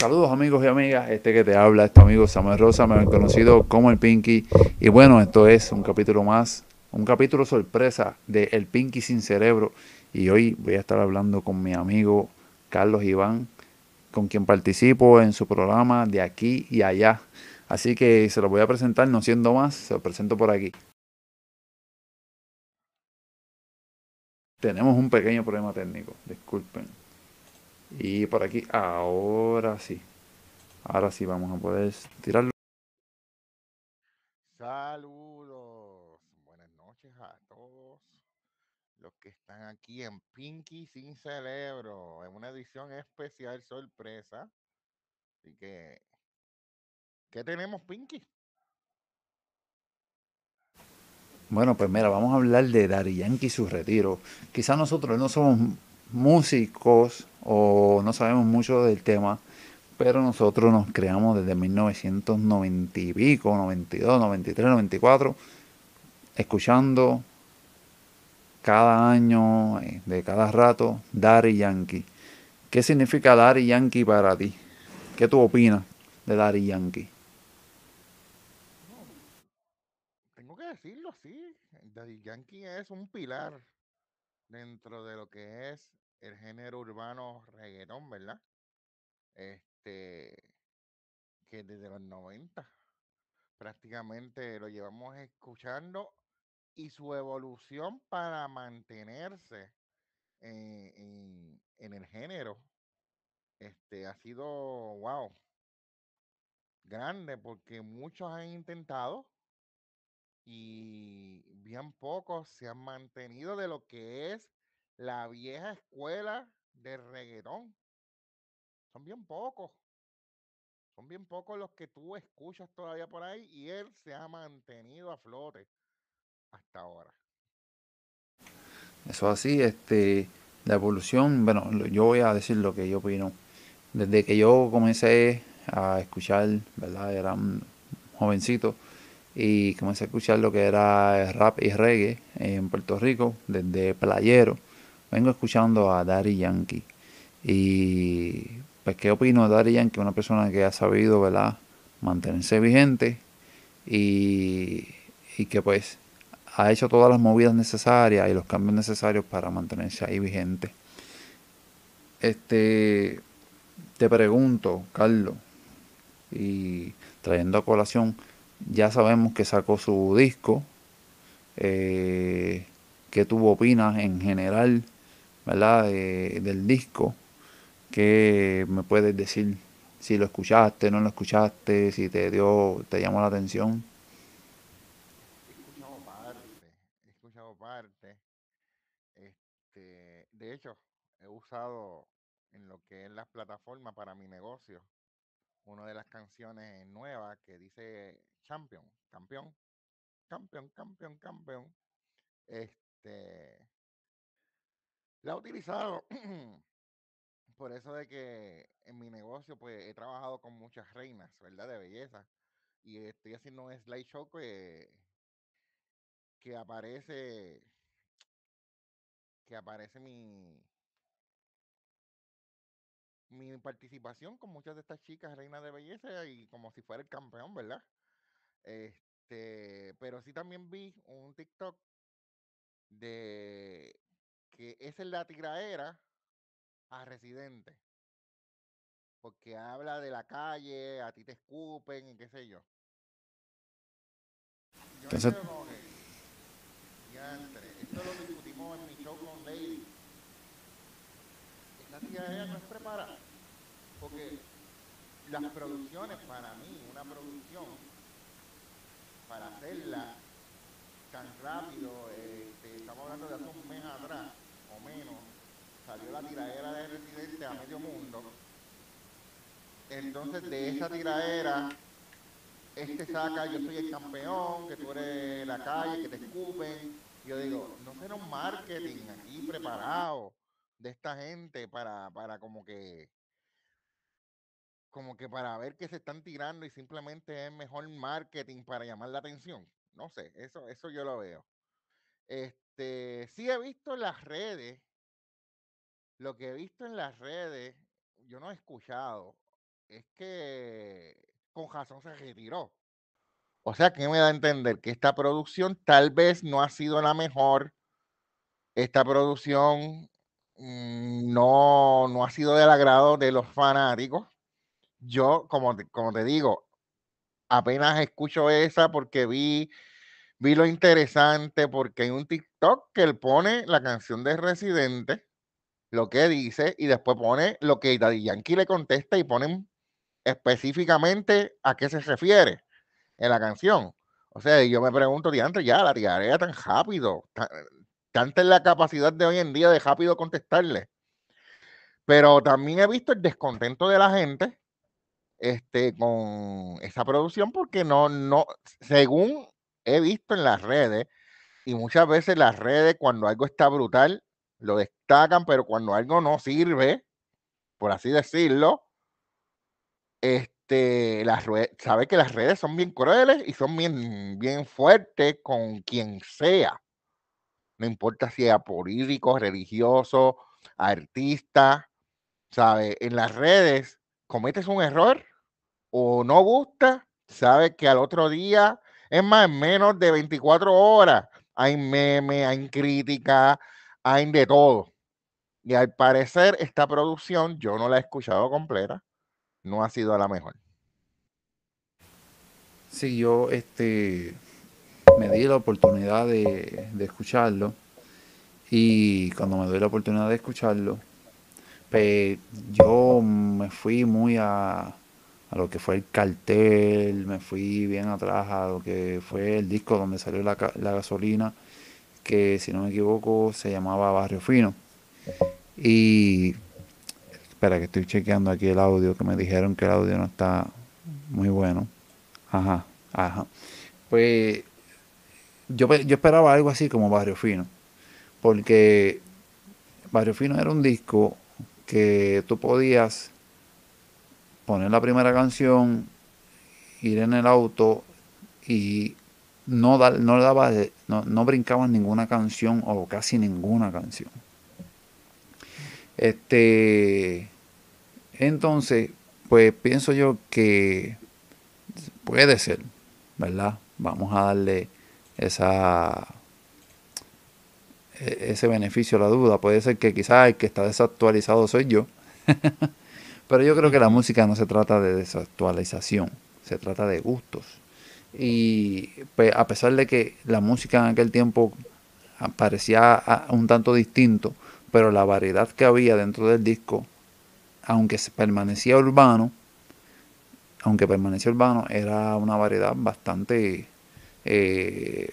Saludos amigos y amigas, este que te habla, este amigo Samuel Rosa, me han conocido como el Pinky. Y bueno, esto es un capítulo más, un capítulo sorpresa de El Pinky sin cerebro. Y hoy voy a estar hablando con mi amigo Carlos Iván, con quien participo en su programa de aquí y allá. Así que se lo voy a presentar, no siendo más, se lo presento por aquí. Tenemos un pequeño problema técnico, disculpen. Y por aquí, ahora sí. Ahora sí vamos a poder tirarlo. Saludos, buenas noches a todos los que están aquí en Pinky sin cerebro, en una edición especial sorpresa. Así que, ¿qué tenemos, Pinky? Bueno, pues mira, vamos a hablar de Dari Yankee y su retiro. Quizás nosotros no somos músicos o no sabemos mucho del tema, pero nosotros nos creamos desde 1990 y pico, 92, 93, 94, escuchando cada año, eh, de cada rato, Daddy Yankee. ¿Qué significa Daddy Yankee para ti? ¿Qué tú opinas de Daddy Yankee? tengo que decirlo así, Daddy Yankee es un pilar dentro de lo que es el género urbano reggaetón, ¿verdad? Este, que desde los 90 prácticamente lo llevamos escuchando y su evolución para mantenerse en, en el género este ha sido wow grande porque muchos han intentado y bien pocos se han mantenido de lo que es la vieja escuela de reggaetón. Son bien pocos. Son bien pocos los que tú escuchas todavía por ahí y él se ha mantenido a flote hasta ahora. Eso así, este, la evolución, bueno, yo voy a decir lo que yo opino. Desde que yo comencé a escuchar, ¿verdad? Era un jovencito y comencé a escuchar lo que era rap y reggae en Puerto Rico, desde Playero vengo escuchando a Daddy Yankee. Y pues, ¿qué opino de Daddy Yankee? Una persona que ha sabido, ¿verdad?, mantenerse vigente y, y que pues ha hecho todas las movidas necesarias y los cambios necesarios para mantenerse ahí vigente. Este, te pregunto, Carlos, y trayendo a colación, ya sabemos que sacó su disco. Eh, ¿Qué tú opinas en general ¿verdad? del disco. ¿Qué me puedes decir? Si lo escuchaste, no lo escuchaste, si te dio, te llamó la atención. He escuchado parte, he escuchado parte. Este, de hecho, he usado en lo que es las plataformas para mi negocio una de las canciones nuevas que dice Champion, campeón, campeón, campeón, campeón. Este, la he utilizado por eso de que en mi negocio pues he trabajado con muchas reinas, ¿verdad? De belleza. Y estoy haciendo un slideshow que, que aparece que aparece mi mi participación con muchas de estas chicas reinas de belleza y como si fuera el campeón, ¿verdad? Este, pero sí también vi un TikTok de que es la tiraera a residente. Porque habla de la calle, a ti te escupen y qué sé yo. Yo Entonces... esto lo discutimos en mi show con Lady. Esta tiraera no es preparada. Porque las producciones para mí, una producción, para hacerla tan rápido, este, estamos hablando de hace un mes atrás, salió la tiradera de Residente a medio mundo. Entonces de esa tiradera, este saca, yo soy el campeón, que tú eres la calle, que te escupen. Yo digo, no será un marketing aquí preparado de esta gente para, para como que como que para ver que se están tirando y simplemente es mejor marketing para llamar la atención. No sé, eso, eso yo lo veo. Este, sí he visto en las redes, lo que he visto en las redes, yo no he escuchado es que con razón se retiró. O sea, que me da a entender que esta producción tal vez no ha sido la mejor. Esta producción mm, no, no ha sido del agrado de los fanáticos. Yo, como como te digo, apenas escucho esa porque vi, vi lo interesante, porque hay un TikTok que él pone la canción de Residente, lo que dice, y después pone lo que Daddy Yankee le contesta y ponen específicamente a qué se refiere en la canción. O sea, yo me pregunto, antes ya la tiraría tan rápido, tanta es la capacidad de hoy en día de rápido contestarle. Pero también he visto el descontento de la gente este, con esa producción porque no, no, según he visto en las redes, y muchas veces las redes cuando algo está brutal, lo destacan, pero cuando algo no sirve, por así decirlo, este, las sabe que las redes son bien crueles y son bien, bien fuertes con quien sea. No importa si sea político, religioso, artista, ¿sabe? En las redes cometes un error o no gusta, sabe que al otro día, es más, en menos de 24 horas, hay memes, hay crítica, hay de todo. Y al parecer esta producción, yo no la he escuchado completa, no ha sido la mejor. Sí, yo este, me di la oportunidad de, de escucharlo y cuando me doy la oportunidad de escucharlo, pues yo me fui muy a, a lo que fue el cartel, me fui bien atrás a lo que fue el disco donde salió la, gasolina, que si no me equivoco se llamaba Barrio Fino. Y espera que estoy chequeando aquí el audio, que me dijeron que el audio no está muy bueno. Ajá, ajá. Pues yo, yo esperaba algo así como Barrio Fino, porque Barrio Fino era un disco que tú podías poner la primera canción, ir en el auto y no, no, daba, no, no brincaban ninguna canción o casi ninguna canción. Este, entonces, pues pienso yo que puede ser, ¿verdad? Vamos a darle esa e, ese beneficio a la duda. Puede ser que quizás el que está desactualizado soy yo. Pero yo creo que la música no se trata de desactualización, se trata de gustos. Y pues, a pesar de que la música en aquel tiempo parecía un tanto distinto, pero la variedad que había dentro del disco, aunque permanecía urbano, aunque permanecía urbano, era una variedad bastante, eh,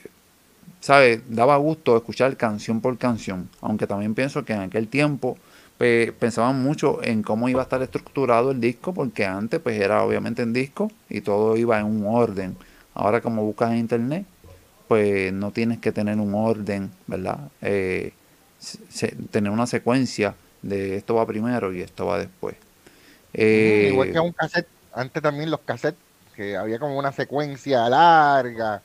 ¿sabe? Daba gusto escuchar canción por canción, aunque también pienso que en aquel tiempo pensaban mucho en cómo iba a estar estructurado el disco, porque antes pues era obviamente en disco y todo iba en un orden. Ahora como buscas en internet, pues no tienes que tener un orden, ¿verdad? Eh, tener una secuencia de esto va primero y esto va después. Eh, igual que un cassette, antes también los cassettes, que había como una secuencia larga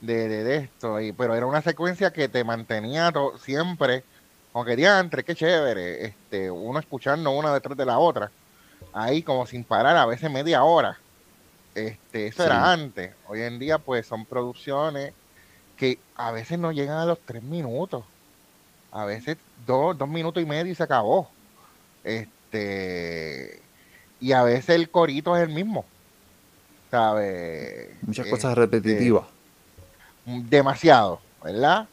de, de, esto, y, pero era una secuencia que te mantenía siempre aunque diantre, qué chévere, este, uno escuchando una detrás de la otra, ahí como sin parar, a veces media hora. Este, eso era antes. Hoy en día, pues son producciones que a veces no llegan a los tres minutos. A veces dos, dos minutos y medio y se acabó. Este, y a veces el corito es el mismo. ¿Sabe? Muchas cosas este, repetitivas. Demasiado, ¿verdad?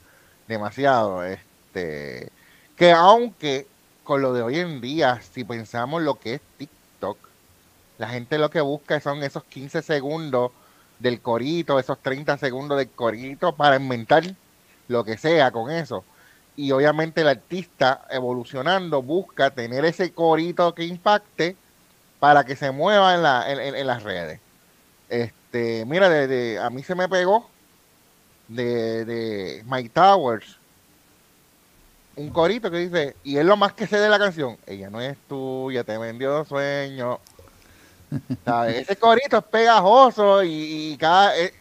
Demasiado. Este, que aunque con lo de hoy en día, si pensamos lo que es TikTok, la gente lo que busca son esos 15 segundos del corito, esos 30 segundos del corito para inventar lo que sea con eso. Y obviamente el artista evolucionando busca tener ese corito que impacte para que se mueva en, la, en, las redes. Este, mira, de, a mí se me pegó de, de Mike Towers, un corito que dice, y es lo más que sé de la canción, ella no es tuya, te vendió sueño. Ese corito es pegajoso y, cada... Eh,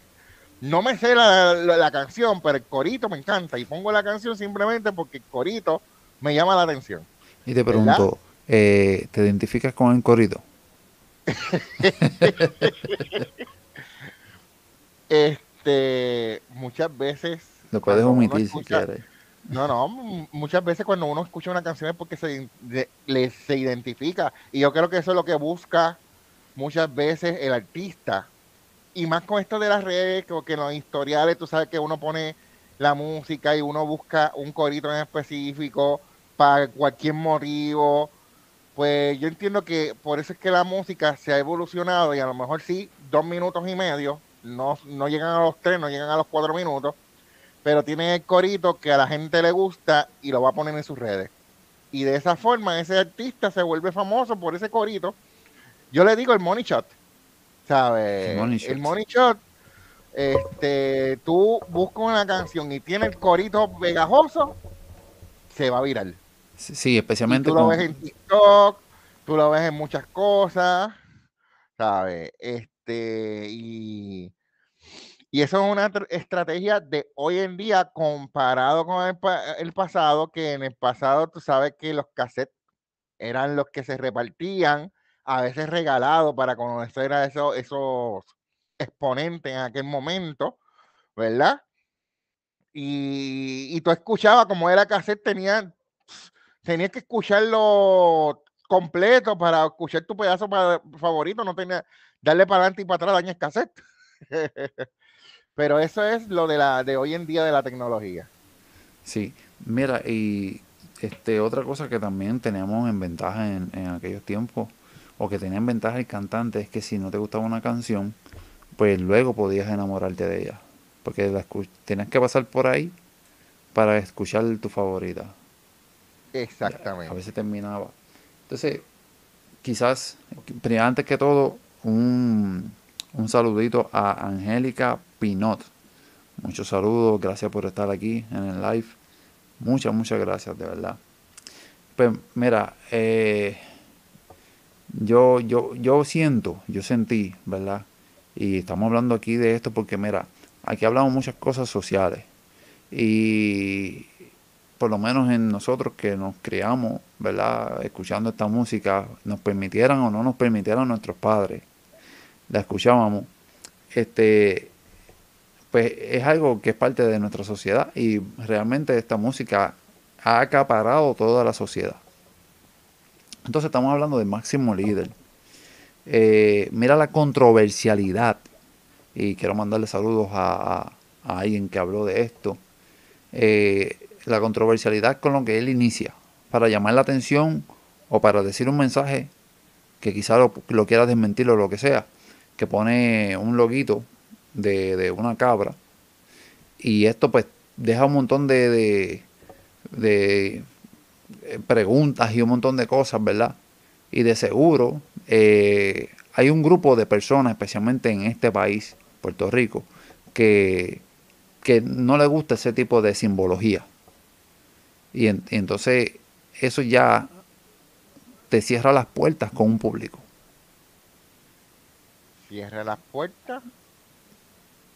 no me sé la, canción, pero el corito me encanta y pongo la canción simplemente porque el corito me llama la atención. Y te pregunto, eh, ¿te identificas con el corito? este, muchas veces. Lo puedes omitir si quieres. No, no, muchas veces cuando uno escucha una canción es porque se, de- le- se identifica. Y yo creo que eso es lo que busca muchas veces el artista. Y más con esto de las redes, que en los historiales, tú sabes que uno pone la música y uno busca un corito en específico para cualquier motivo. Pues yo entiendo que por eso es que la música se ha evolucionado y a lo mejor sí, dos minutos y medio, no, no llegan a los tres, no llegan a los cuatro minutos, pero tienen el corito que a la gente le gusta y lo va a poner en sus redes. Y de esa forma ese artista se vuelve famoso por ese corito. Yo le digo el money shot, ¿sabes? El money shot. El money shot, este, tú buscas una canción y tiene el corito pegajoso, se va a viral. Sí, sí, Y especialmente tú lo con... ves en TikTok, tú lo ves en muchas cosas, ¿sabes? Este, y, y eso es una tr- estrategia de hoy en día comparado con el, pa- el pasado, que en el pasado tú sabes que los cassettes eran los que se repartían, a veces regalados para conocer a esos, esos exponentes en aquel momento, ¿verdad? Y, y tú escuchabas como era cassette, tenía, tenías que escucharlo completo para escuchar tu pedazo favorito, no tenía darle para adelante y para atrás, dañas cassette. Pero eso es lo de la de hoy en día de la tecnología. Sí, mira, y este otra cosa que también teníamos en ventaja en, en aquellos tiempos, o que tenía en ventaja el cantante, es que si no te gustaba una canción, pues luego podías enamorarte de ella. Porque la tenías que pasar por ahí para escuchar tu favorita. A Exactamente. veces terminaba. Entonces, quizás, antes que todo, un, un saludito a Angélica Pinot. Muchos saludos, gracias por estar aquí en el live. Muchas, muchas gracias, de verdad. Pues mira, eh, yo, yo, yo siento, yo sentí, ¿verdad? Y estamos hablando aquí de esto porque, mira, aquí hablamos muchas cosas sociales. Y por lo menos en nosotros que nos criamos, ¿verdad? Escuchando esta música, nos permitieran o no nos permitieran nuestros padres, la escuchábamos, este, pues es algo que es parte de nuestra sociedad y realmente esta música ha acaparado toda la sociedad. Entonces estamos hablando de máximo líder. Eh, mira la controversialidad y quiero mandarle saludos a, alguien que habló de esto. Eh, la controversialidad con lo que él inicia para llamar la atención o para decir un mensaje que quizá lo, lo quiera desmentir o lo que sea, que pone un loguito de, de una cabra y esto pues deja un montón de, de, eh, preguntas y un montón de cosas, ¿verdad? Y de seguro eh, hay un grupo de personas, especialmente en este país, Puerto Rico, que, que no le gusta ese tipo de simbología. Y, y entonces eso ya te cierra las puertas con un público. Cierra las puertas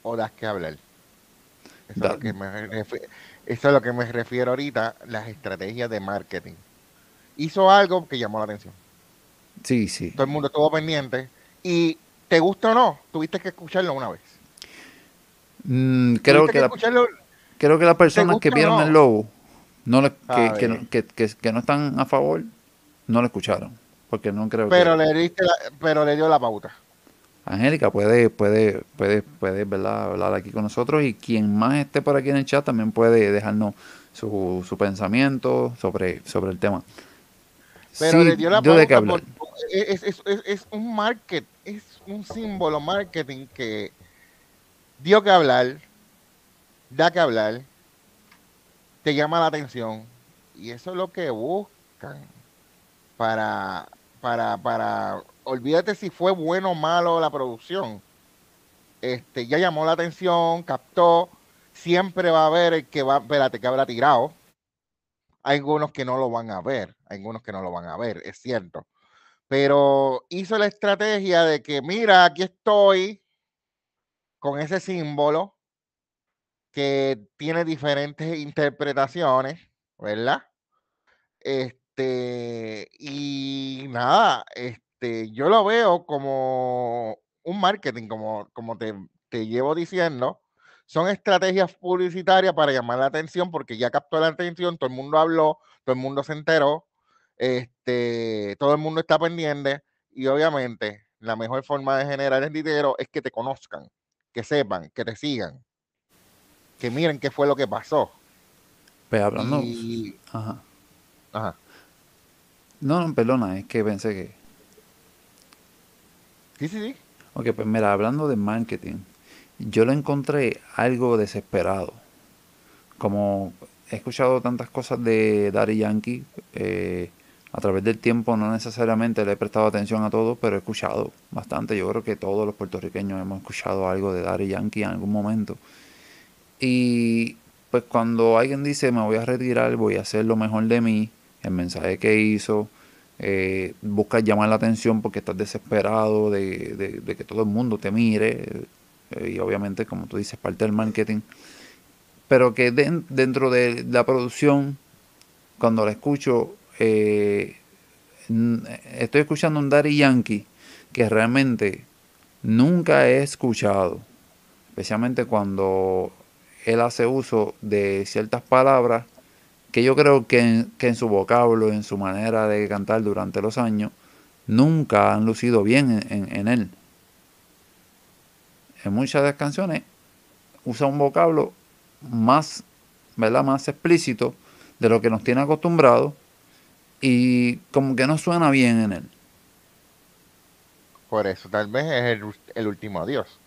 o das que hablar. Eso, es lo que me refi- eso es lo que me refiero ahorita, las estrategias de marketing. Hizo algo que llamó la atención. Sí, sí. Todo el mundo estuvo pendiente. Y te gusta o no, tuviste que escucharlo una vez. Mm, creo, que la- creo que las personas que vieron no? el logo no le- que, A que, que- que- no están a favor, no lo escucharon. Porque no creo pero le diste la- pero le dio la pauta. Angélica puede, puede, puede, puede ¿verdad? hablar aquí con nosotros y quien más esté por aquí en el chat también puede dejarnos su, su pensamiento sobre, sobre el tema. Pero Sí, le dio la dio de pauta hablar. por- es, es- es- es un market, es un símbolo marketing que dio que hablar, da que hablar, te llama la atención. Y eso es lo que buscan para, para, para, olvídate si fue bueno o malo la producción. Este, ya llamó la atención, captó, siempre va a haber el que va, espérate, que habrá tirado. Hay algunos que no lo van a ver, hay algunos que no lo van a ver, es cierto. Pero hizo la estrategia de que, mira, aquí estoy con ese símbolo que tiene diferentes interpretaciones, ¿verdad? Este, y nada, es- este, yo lo veo como un marketing, como, como te, te llevo diciendo, son estrategias publicitarias para llamar la atención porque ya captó la atención, todo el mundo habló, todo el mundo se enteró, este, todo el mundo está pendiente y obviamente la mejor forma de generar el dinero es que te conozcan, que sepan, que te sigan, que miren qué fue lo que pasó. Pues hablando. Ajá. Ajá. No, no, perdona, es que pensé que. Sí, sí, sí. Ok, pues mira, hablando de marketing, yo lo encontré algo desesperado. Como he escuchado tantas cosas de Daddy Yankee, eh, a través del tiempo no necesariamente le he prestado atención a todo, pero he escuchado bastante. Yo creo que todos los puertorriqueños hemos escuchado algo de Daddy Yankee en algún momento. Y pues cuando alguien dice me voy a retirar, voy a hacer lo mejor de mí, el mensaje que hizo, eh, buscas llamar la atención porque estás desesperado de, que todo el mundo te mire, eh, y obviamente como tú dices, parte del marketing, pero que dentro de la producción, cuando la escucho, eh, estoy escuchando un Daddy Yankee que realmente nunca he escuchado, especialmente cuando él hace uso de ciertas palabras que yo creo que en, que en su vocablo, en su manera de cantar durante los años, nunca han lucido bien en, él. En muchas de las canciones usa un vocablo más, ¿verdad? más explícito de lo que nos tiene acostumbrados y como que no suena bien en él. Por eso tal vez es el, el último adiós.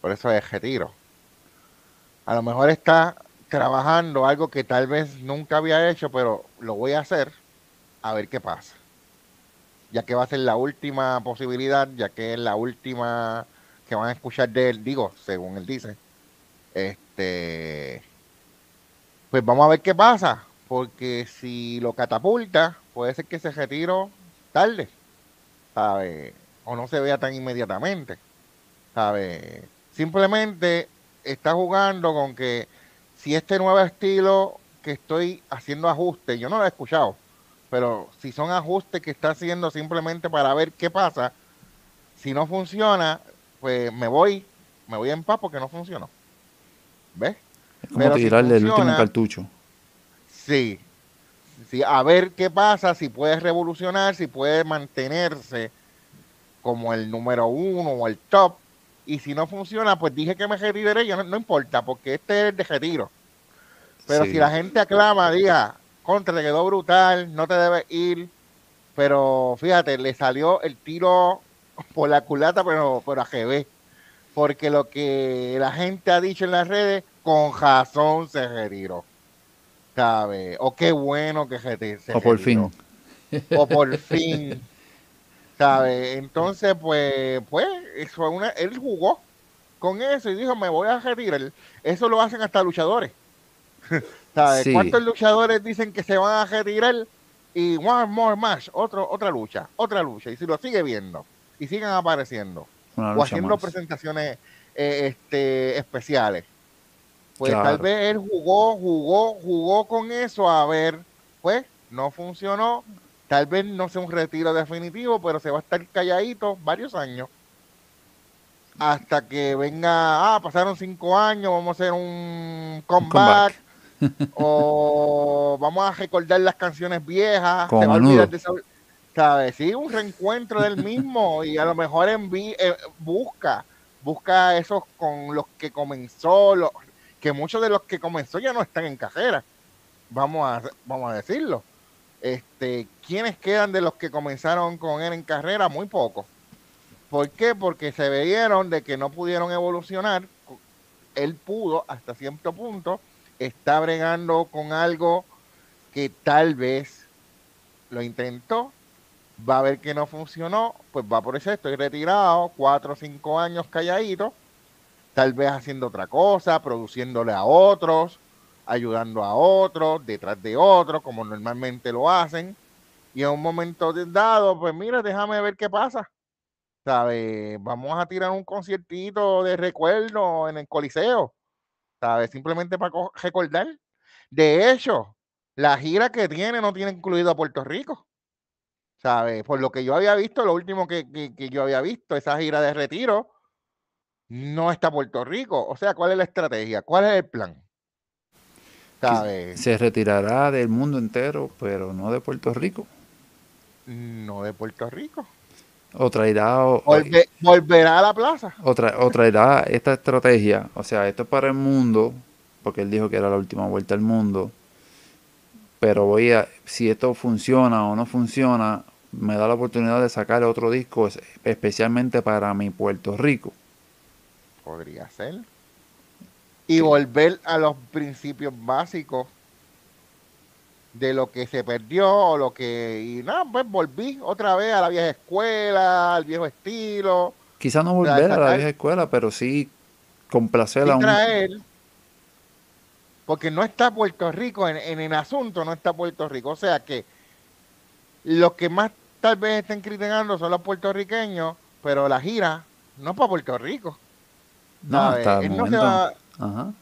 Por eso es retiro. A lo mejor está trabajando algo que tal vez nunca había hecho, pero lo voy a hacer a ver qué pasa. Ya que va a ser la última posibilidad, ya que es la última que van a escuchar de él, digo, según él dice. Este, pues vamos a ver qué pasa, porque si lo catapulta, puede ser que se retiro tarde, ¿sabe? O no se vea tan inmediatamente, ¿sabe? Simplemente está jugando con que si este nuevo estilo que estoy haciendo ajustes, yo no lo he escuchado, pero si son ajustes que está haciendo simplemente para ver qué pasa, si no funciona, pues me voy, me voy en paz porque no funcionó. ¿Ves? Es como tirarle el último cartucho. Sí, sí, a ver qué pasa, si puede revolucionar, si puede mantenerse como el número uno o el top, y si no funciona, pues dije que me retiraré, ya no, importa, porque este es el de retiro. Pero si la gente aclama, diga, contra, te quedó brutal, no te debes ir. Pero fíjate, le salió el tiro por la culata, pero, pero a GB. Porque lo que la gente ha dicho en las redes, con razón se retiró. ¿Sabe? O qué bueno que se, se O por fin. O por fin. ¿Sabe? Entonces, pues, pues, eso una, él jugó con eso y dijo, me voy a retirar. Eso lo hacen hasta luchadores. ¿Sabes? ¿Cuántos luchadores dicen que se van a retirar? Y one more match, otro, otra lucha, otra lucha. Y si lo sigue viendo y siguen apareciendo o haciendo presentaciones eh, este, especiales, pues tal vez él jugó, jugó, jugó con eso a ver, pues no funcionó, Tal vez no sea un retiro definitivo, pero se va a estar calladito varios años. Hasta que venga, ah, pasaron cinco años, vamos a hacer un comeback. o vamos a recordar las canciones viejas. se va a olvidar de ¿sabes? Sí, un reencuentro del mismo y a lo mejor envi eh, busca, busca esos con los que comenzó, los, que muchos de los que comenzó ya no están en carrera, vamos a, vamos a decirlo. Este, ¿Quiénes quedan de los que comenzaron con él en carrera? Muy pocos. ¿Por qué? Porque se veieron de que no pudieron evolucionar. Él pudo hasta cierto punto. Está bregando con algo que tal vez lo intentó. Va a ver que no funcionó. Pues va por eso. Estoy retirado. Cuatro o cinco años calladito. Tal vez haciendo otra cosa. Produciéndole a otros ayudando a otros, detrás de otros, como normalmente lo hacen. Y en un momento dado, pues mira, déjame ver qué pasa. ¿Sabes? Vamos a tirar un conciertito de recuerdo en el Coliseo. ¿Sabes? Simplemente para recordar. De hecho, la gira que tiene no tiene incluido a Puerto Rico. ¿Sabes? Por lo que yo había visto, lo último que, que yo había visto, esa gira de retiro, no está Puerto Rico. O sea, ¿cuál es la estrategia? ¿Cuál es el plan? Se retirará del mundo entero, pero no de Puerto Rico. No de Puerto Rico. O traerá. volverá a la plaza. O, traerá esta estrategia. O sea, esto es para el mundo, porque él dijo que era la última vuelta al mundo. Pero voy a. Si esto funciona o no funciona, me da la oportunidad de sacar otro disco especialmente para mi Puerto Rico. Podría ser. Y volver a los principios básicos de lo que se perdió o lo que... Y nada, pues volví otra vez a la vieja escuela, al viejo estilo. Quizá no volver a la vieja escuela, pero sí complacer a un... Traer, porque no está Puerto Rico, en, en, el asunto no está Puerto Rico. O sea que los que más tal vez estén criticando son los puertorriqueños, pero la gira no es para Puerto Rico. No, hasta el, momento,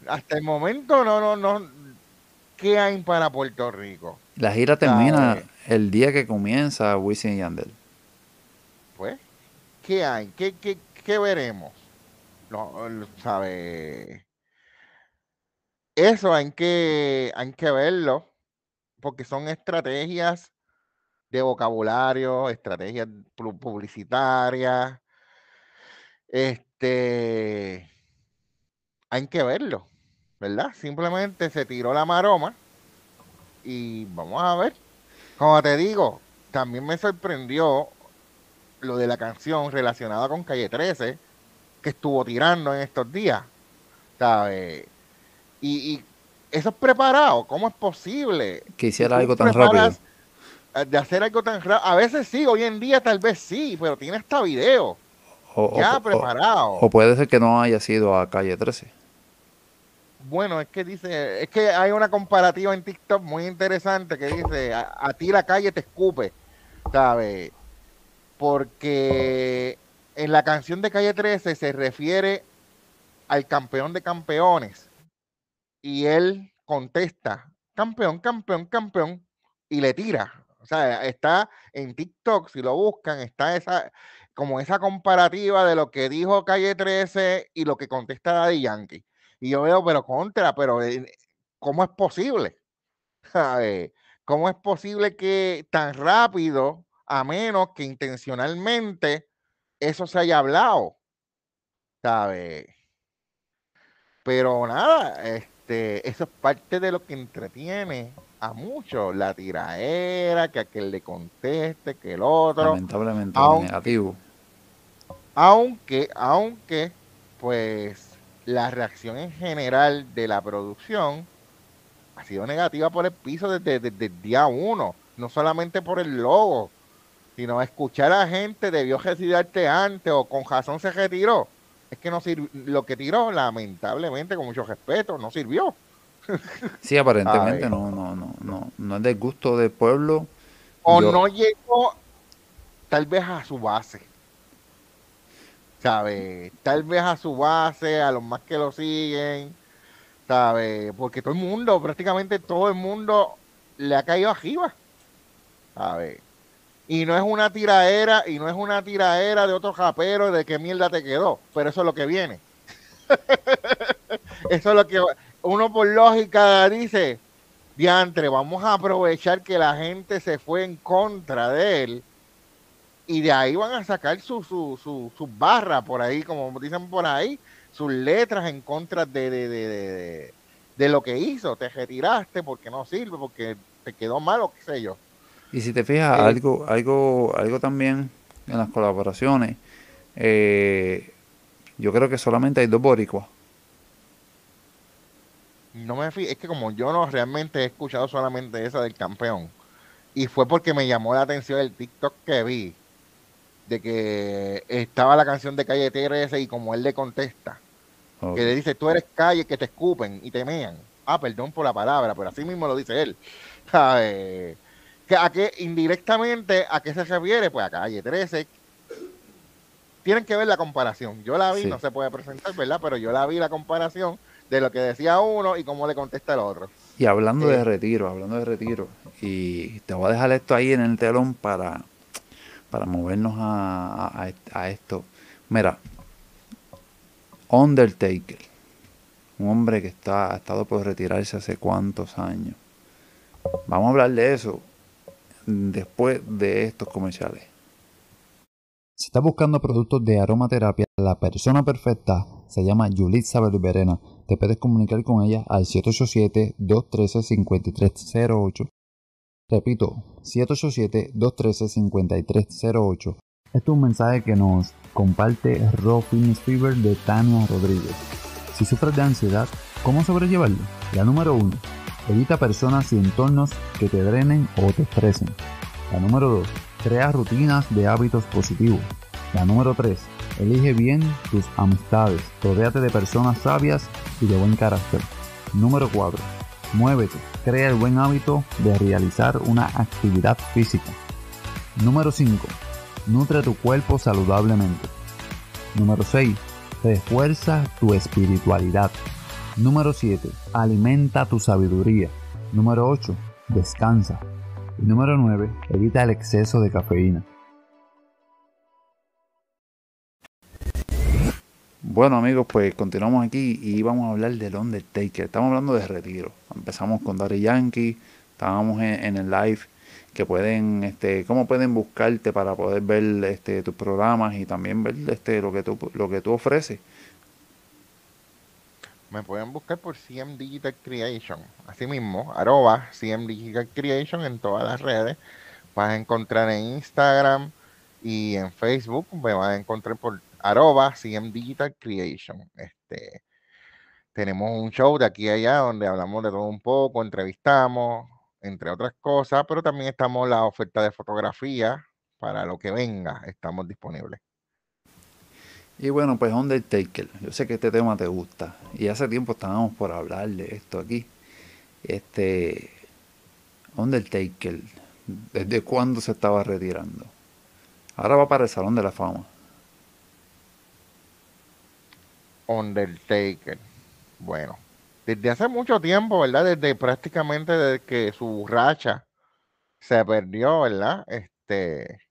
hasta el momento no, no, no. ¿Qué hay para Puerto Rico? La gira termina el día que comienza Wisin y Yandel. Pues, ¿qué hay? ¿Qué, qué, qué veremos? No, ¿sabe? Eso hay que, hay que verlo, porque son estrategias de vocabulario, estrategias publicitarias, este, hay que verlo, ¿verdad? Simplemente se tiró la maroma y vamos a ver. Como te digo, también me sorprendió lo de la canción relacionada con Calle 13 que estuvo tirando en estos días. ¿Sabes? Y, eso es preparado. ¿Cómo es posible? Que hiciera algo tan rápido. De hacer algo tan rápido. A veces sí, hoy en día tal vez sí, pero tiene hasta video. ya preparado. o, puede ser que no haya sido a calle 13. Bueno, es que dice, es que hay una comparativa en TikTok muy interesante que dice, a, ti la calle te escupe, ¿sabes? Porque en la canción de Calle 13 se refiere al campeón de campeones y él contesta, campeón, campeón, campeón, y le tira. O sea, está en TikTok, si lo buscan, está esa, como esa comparativa de lo que dijo Calle 13 y lo que contesta Daddy Yankee. Y yo veo, pero contra, pero eh, ¿cómo es posible? ¿Cómo es posible que tan rápido, a menos que intencionalmente, eso se haya hablado? ¿Sabe? Pero nada, este, eso es parte de lo que entretiene a muchos, la tiraera, que aquel le conteste, que el otro. Lamentablemente negativo. Aunque, aunque, pues la reacción en general de la producción ha sido negativa por el piso desde, el día uno, no solamente por el logo, sino escuchar a la gente debió retirarte antes o con razón se retiró. Es que no lo que tiró, lamentablemente, con mucho respeto, no sirvió. Sí, aparentemente no, no, no, no, no es del gusto del pueblo. O no llegó tal vez a su base. ¿Sabe? Tal vez a su base, a los más que lo siguen, ¿sabe? Porque todo el mundo, prácticamente todo el mundo le ha caído arriba, ¿sabe? Y no es una tiraera, y no es una tiraera de otro japero de qué mierda te quedó, pero eso es lo que viene. eso es lo que uno por lógica dice, diantre, vamos a aprovechar que la gente se fue en contra de él y de ahí van a sacar sus su, su, barras por ahí, como dicen por ahí, sus letras en contra de, de, de, lo que hizo. Te retiraste porque no sirve, porque te quedó mal o qué sé yo. Y si te fijas, eh, algo, algo, algo también en las colaboraciones, eh, yo creo que solamente hay dos boricuas. No me es que como yo no realmente he escuchado solamente esa del campeón, y fue porque me llamó la atención el TikTok que vi, de que estaba la canción de Calle 13 y como él le contesta, que le dice, tú eres calle que te escupen y te mean. Ah, perdón por la palabra, pero así mismo lo dice él. Que ¿A qué indirectamente a qué se refiere? Pues a Calle 13. Tienen que ver la comparación. Yo la vi, no se puede presentar, ¿verdad? Pero yo la vi la comparación de lo que decía uno y cómo le contesta el otro. Y hablando de eh, retiro, hablando de retiro, y te voy a dejar esto ahí en el telón para para movernos a, a, esto. Mira, Undertaker, un hombre que está, ha estado por retirarse hace cuántos años. Vamos a hablar de eso después de estos comerciales. Si estás buscando productos de aromaterapia, la persona perfecta se llama Yulitza Berberena. Te puedes comunicar con ella al 787-213-5308. Repito, 787-213-5308. Este es un mensaje que nos comparte Raw Fitness Fever de Tania Rodríguez. Si sufres de ansiedad, ¿cómo sobrellevarlo? La número 1. Evita personas y entornos que te drenen o te estresen. La número 2. Crea rutinas de hábitos positivos. La número 3. Elige bien tus amistades. Rodéate de personas sabias y de buen carácter. Número 4. Muévete. Crea el buen hábito de realizar una actividad física. Número 5. Nutre tu cuerpo saludablemente. Número 6. Refuerza tu espiritualidad. Número 7. Alimenta tu sabiduría. Número 8. Descansa. Número 9. Evita el exceso de cafeína. Bueno amigos, pues continuamos aquí y vamos a hablar del Undertaker. Estamos hablando de retiro. Empezamos con Daddy Yankee, estábamos en, el live que pueden, este, cómo pueden buscarte para poder ver este, tus programas y también ver este, lo que tú, lo que tú ofreces. Me pueden buscar por CM Digital Creation, así mismo, arroba CM Digital Creation en todas las redes. Vas a encontrar en Instagram y en Facebook, me vas a encontrar por arroba CM Digital Creation. Este, tenemos un show de aquí a allá donde hablamos de todo un poco, entrevistamos, entre otras cosas, pero también estamos la oferta de fotografía para lo que venga, estamos disponibles. Y bueno, pues Undertaker, yo sé que este tema te gusta y hace tiempo estábamos por hablar de esto aquí. Este Undertaker, ¿desde cuándo se estaba retirando? Ahora va para el Salón de la Fama. Undertaker. Bueno, desde hace mucho tiempo, ¿verdad? Desde prácticamente desde que su racha se perdió, ¿verdad? Este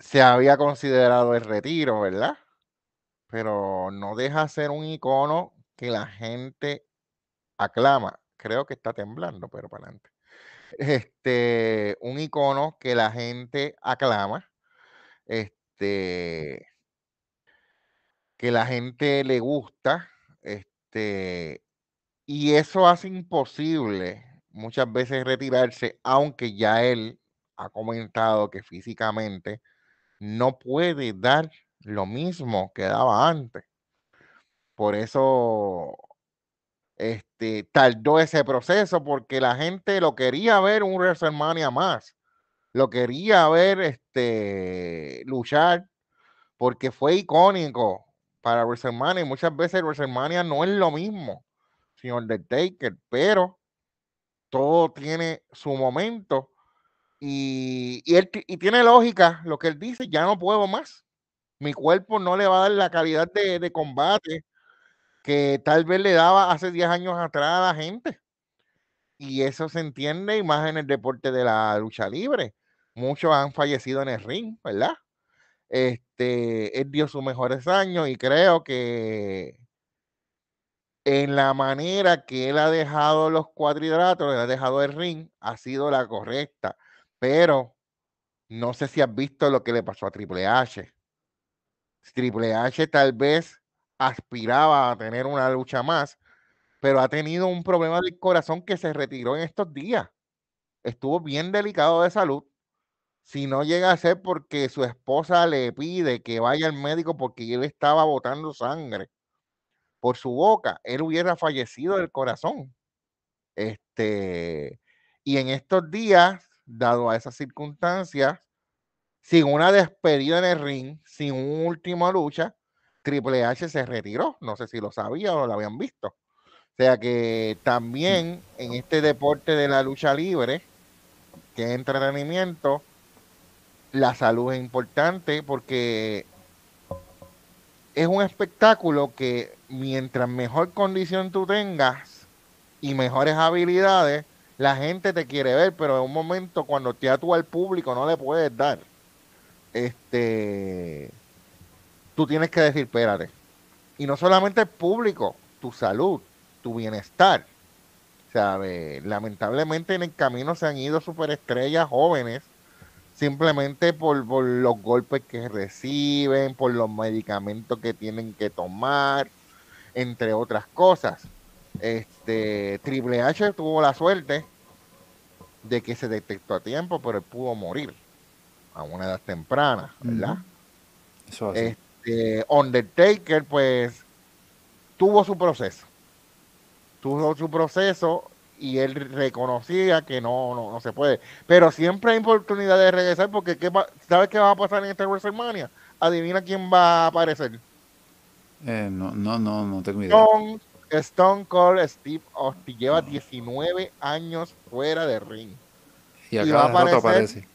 se había considerado el retiro, ¿verdad? Pero no deja ser un icono que la gente aclama. Creo que está temblando, pero para adelante. Este, un icono que la gente aclama. Este, que la gente le gusta, este, y eso hace imposible muchas veces retirarse, aunque ya él ha comentado que físicamente no puede dar lo mismo que daba antes. Por eso este, tardó ese proceso, porque la gente lo quería ver un WrestleMania más. Lo quería ver este, luchar, porque fue icónico para WrestleMania. Y muchas veces WrestleMania no es lo mismo, señor Undertaker, pero todo tiene su momento. Y, él, y tiene lógica lo que él dice, ya no puedo más. Mi cuerpo no le va a dar la calidad de, de combate que tal vez le daba hace 10 años atrás a la gente. Y eso se entiende y más en el deporte de la lucha libre. Muchos han fallecido en el ring, ¿verdad? Este, él dio sus mejores años y creo que en la manera que él ha dejado los cuadriláteros, ha dejado el ring, ha sido la correcta. Pero no sé si has visto lo que le pasó a Triple H. Triple H tal vez aspiraba a tener una lucha más, pero ha tenido un problema del corazón que se retiró en estos días. Estuvo bien delicado de salud si no llega a ser porque su esposa le pide que vaya al médico porque él estaba botando sangre por su boca, él hubiera fallecido del corazón. Este, y en estos días, dado a esas circunstancias, sin una despedida en el ring, sin una última lucha, Triple H se retiró. No sé si lo sabía o lo habían visto. O sea que también en este deporte de la lucha libre, que es entretenimiento, la salud es importante porque es un espectáculo que mientras mejor condición tú tengas y mejores habilidades, la gente te quiere ver, pero en un momento cuando te tú al público no le puedes dar. Este, tú tienes que decir, espérate. Y no solamente el público, tu salud, tu bienestar. ¿Sabe? Lamentablemente en el camino se han ido superestrellas jóvenes simplemente por, los golpes que reciben, por los medicamentos que tienen que tomar, entre otras cosas. Este Triple H tuvo la suerte de que se detectó a tiempo, pero él pudo morir a una edad temprana, ¿verdad? Eso Este, Undertaker, pues, tuvo su proceso. Tuvo su proceso y él reconocía que no, no, no se puede. Pero siempre hay oportunidad de regresar porque ¿qué ¿sabes qué va a pasar en esta WrestleMania? Adivina quién va a aparecer. Eh, no, no, no, no tengo idea. Stone, Cold Steve Austin lleva 19 años fuera de ring. Y acá va a aparecer, aparece.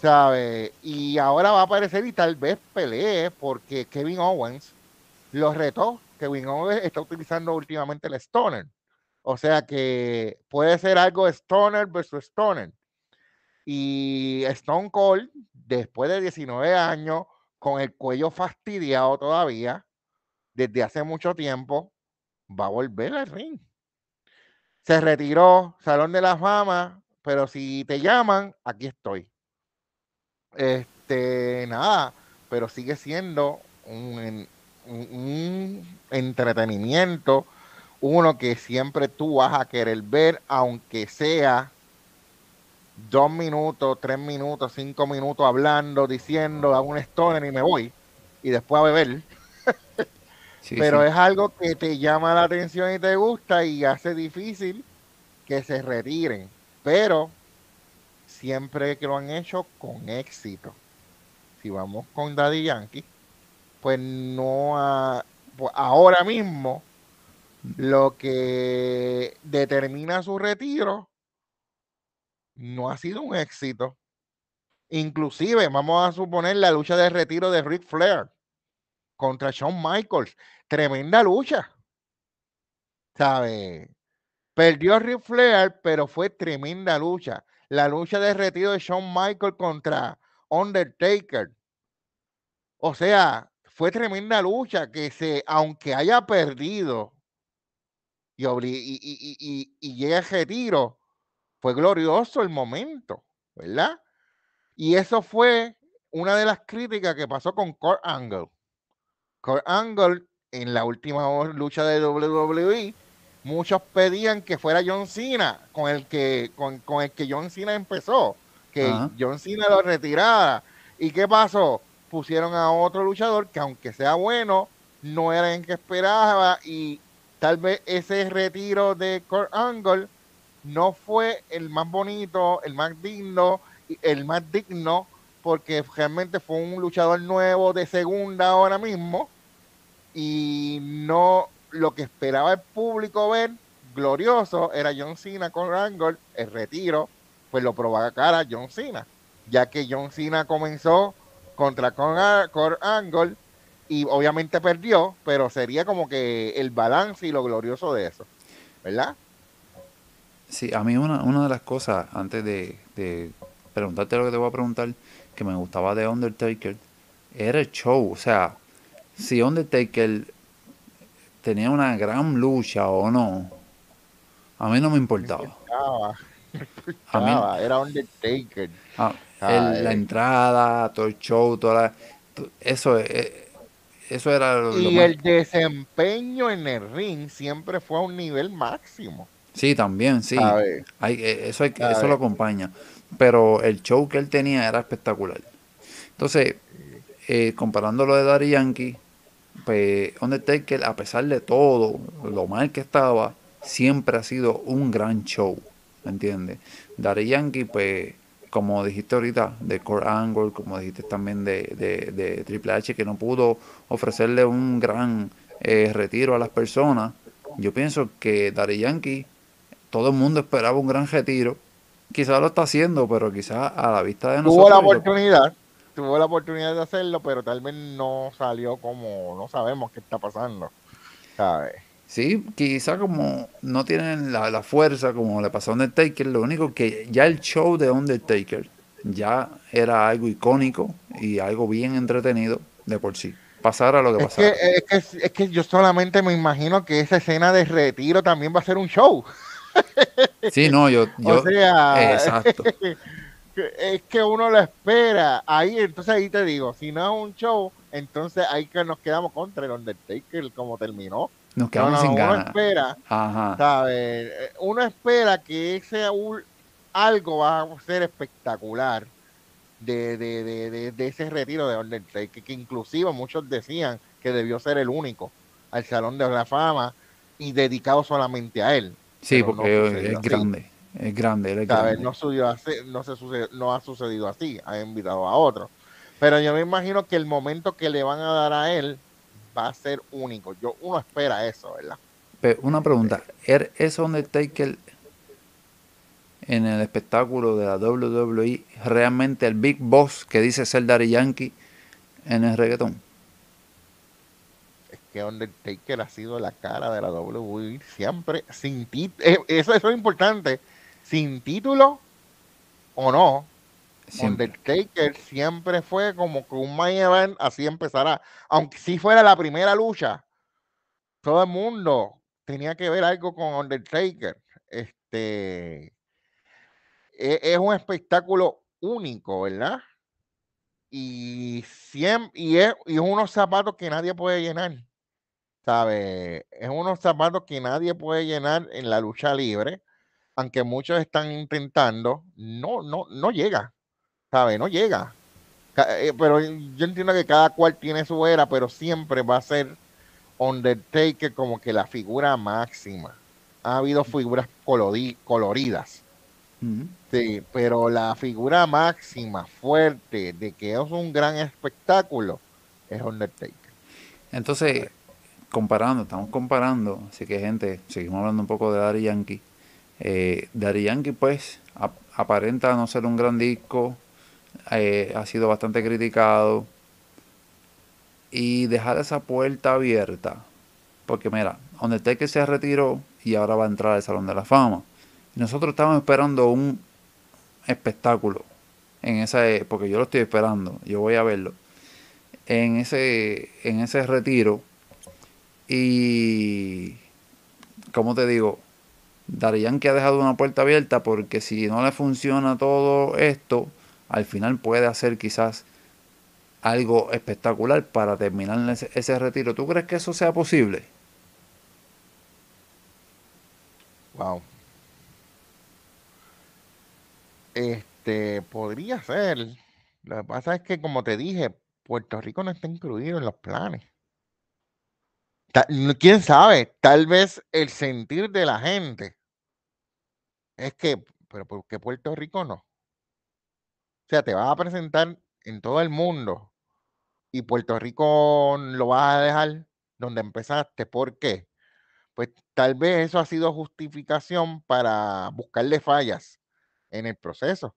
¿sabe? Y ahora va a aparecer y tal vez pelee porque Kevin Owens lo retó. Kevin Owens está utilizando últimamente el Stoner. O sea que puede ser algo Stoner versus Stoner. Y Stone Cold, después de 19 años, con el cuello fastidiado todavía, desde hace mucho tiempo, va a volver al ring. Se retiró, Salón de la Fama, pero si te llaman, aquí estoy. Este, nada, pero sigue siendo un, un entretenimiento uno que siempre tú vas a querer ver, aunque sea dos minutos, tres minutos, cinco minutos hablando, diciendo, a un stoner y me voy, y después a beber. Pero es algo que te llama la atención y te gusta y hace difícil que se retiren. Pero siempre que lo han hecho con éxito. Si vamos con Daddy Yankee, pues no pues ahora mismo lo que determina su retiro no ha sido un éxito. Inclusive, vamos a suponer la lucha de retiro de Ric Flair contra Shawn Michaels. Tremenda lucha. ¿Sabe? Perdió Ric Flair, pero fue tremenda lucha. La lucha de retiro de Shawn Michaels contra Undertaker. O sea, fue tremenda lucha que se, aunque haya perdido y, y, llega el retiro, fue glorioso el momento, ¿verdad? Y eso fue una de las críticas que pasó con Kurt Angle. Kurt Angle, en la última lucha de WWE, muchos pedían que fuera John Cena, con el que, con, el que John Cena empezó, que John Cena lo retirara. ¿Y qué pasó? Pusieron a otro luchador que aunque sea bueno, no era el que esperaba y tal vez ese retiro de Kurt Angle no fue el más bonito, el más digno, el más digno, porque realmente fue un luchador nuevo de segunda ahora mismo y no lo que esperaba el público ver glorioso era John Cena con Angle, el retiro, pues lo cara John Cena, ya que John Cena comenzó contra Kurt Angle y obviamente perdió, pero sería como que el balance y lo glorioso de eso, ¿verdad? Sí, a mí una, una de las cosas, antes de, preguntarte lo que te voy a preguntar, que me gustaba de Undertaker, era el show. O sea, si Undertaker tenía una gran lucha o no, a mí no me importaba. a mí, era Undertaker. Ah, la entrada, todo el show, toda la, eso es eso era lo, Y el desempeño en el ring siempre fue a un nivel máximo. Sí, también, sí. Hay, eh, eso, hay, eso lo acompaña. Pero el show que él tenía era espectacular. Entonces, eh, comparando lo de Daddy Yankee, pues Undertaker, a pesar de todo, lo mal que estaba, siempre ha sido un gran show. ¿Me entiendes? Daddy Yankee, pues como dijiste ahorita, de Core Angle, como dijiste también de, Triple H, que no pudo ofrecerle un gran eh, retiro a las personas. Yo pienso que Daddy Yankee, todo el mundo esperaba un gran retiro. Quizás lo está haciendo, pero quizás a la vista de nosotros. Tuvo la oportunidad, tuvo la oportunidad de hacerlo, pero tal vez no salió como, no sabemos qué está pasando. ¿sabes? Sí, quizá como no tienen la, la, fuerza como le pasó a Undertaker, lo único que ya el show de Undertaker ya era algo icónico y algo bien entretenido de por sí. Pasara lo que pasara. Es que, es, que, yo solamente me imagino que esa escena de retiro también va a ser un show. Sí, no, yo, yo o sea, exacto. Es que uno lo espera. Ahí, entonces ahí te digo, si no es un show, entonces ahí que nos quedamos contra el Undertaker como terminó. Nos quedamos sin uno espera, ¿sabes? Uno espera que ese algo va a ser espectacular de, de, de, de, ese retiro de Undertaker, que inclusive muchos decían que debió ser el único al Salón de la Fama y dedicado solamente a él. Sí, porque es grande, es grande. No, no, se sucedió, no ha sucedido así, ha invitado a otro. Pero yo me imagino que el momento que le van a dar a él va a ser único. Yo Uno espera eso, ¿verdad? Pero una pregunta, ¿es Undertaker en el espectáculo de la WWE realmente el Big Boss que dice ser Daddy Yankee en el reggaetón? Es que Undertaker ha sido la cara de la WWE siempre, sin título. Eh, eso, eso es importante. Sin título o no, Undertaker siempre fue como que un main event, así empezará. Aunque si fuera la primera lucha, todo el mundo tenía que ver algo con Undertaker. Este e, es, un espectáculo único, ¿verdad? Y, siempre, y, es, y es unos zapatos que nadie puede llenar. ¿Sabe? Es unos zapatos que nadie puede llenar en la lucha libre, aunque muchos están intentando, no, no, no llega, ¿sabe? No llega. Eh, pero yo entiendo que cada cual tiene su era, pero siempre va a ser Undertaker como que la figura máxima. Ha habido figuras coloridas, Sí, pero la figura máxima, fuerte, de que es un gran espectáculo, es Undertaker. Entonces, comparando, estamos comparando, así que gente, seguimos hablando un poco de Daddy Yankee. Eh, Daddy Yankee, pues, aparenta no ser un gran disco, eh, ha sido bastante criticado. Y dejar esa puerta abierta, porque mira, Undertaker se retiró y ahora va a entrar al Salón de la Fama nosotros estamos esperando un espectáculo en esa porque yo lo estoy esperando, yo voy a verlo. En ese en ese retiro y como te digo, Darían que ha dejado una puerta abierta porque si no le funciona todo esto, al final puede hacer quizás algo espectacular para terminar ese, retiro. ¿Tú crees que eso sea posible? Wow. Este, podría ser. Lo que pasa es que, como te dije, Puerto Rico no está incluido en los planes. ¿Quién sabe? Tal vez el sentir de la gente es que, pero ¿por qué Puerto Rico no? Sea, te vas a presentar en todo el mundo y Puerto Rico lo vas a dejar donde empezaste. ¿Por qué? Pues tal vez eso ha sido justificación para buscarle fallas en el proceso,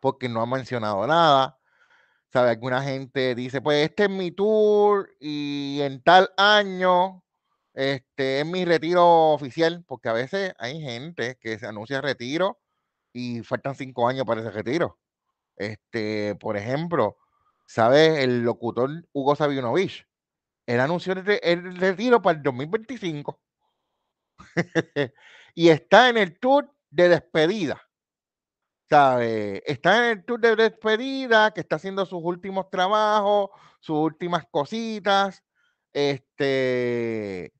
porque no ha mencionado nada. ¿Sabe? Alguna gente dice, pues este es mi tour y en tal año este es mi retiro oficial, porque a veces hay gente que se anuncia retiro y faltan cinco años para ese retiro. Este, por ejemplo, ¿sabes? El locutor Hugo Sabinovich, él anunció el retiro para el 2025 y está en el tour de despedida. ¿Sabe? Está en el tour de despedida, que está haciendo sus últimos trabajos, sus últimas cositas. Este.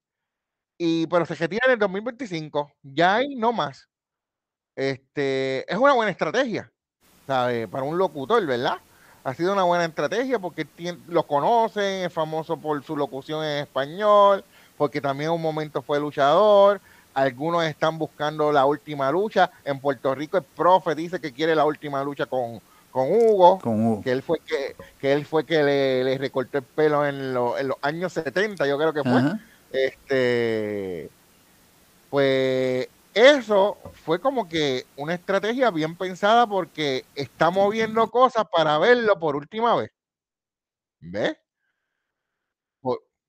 Y, pero se retira en el 2025. Ya hay no más. Este, es una buena estrategia, ¿sabe? Para un locutor, ¿verdad? Ha sido una buena estrategia porque lo conocen, es famoso por su locución en español, porque también en un momento fue luchador, algunos están buscando la última lucha. En Puerto Rico el profe dice que quiere la última lucha con, con Hugo, que él fue que, que él fue que le, recortó el pelo en, los años 70, yo creo que fue. Este pues eso fue como que una estrategia bien pensada porque está moviendo cosas para verlo por última vez. ¿Ves?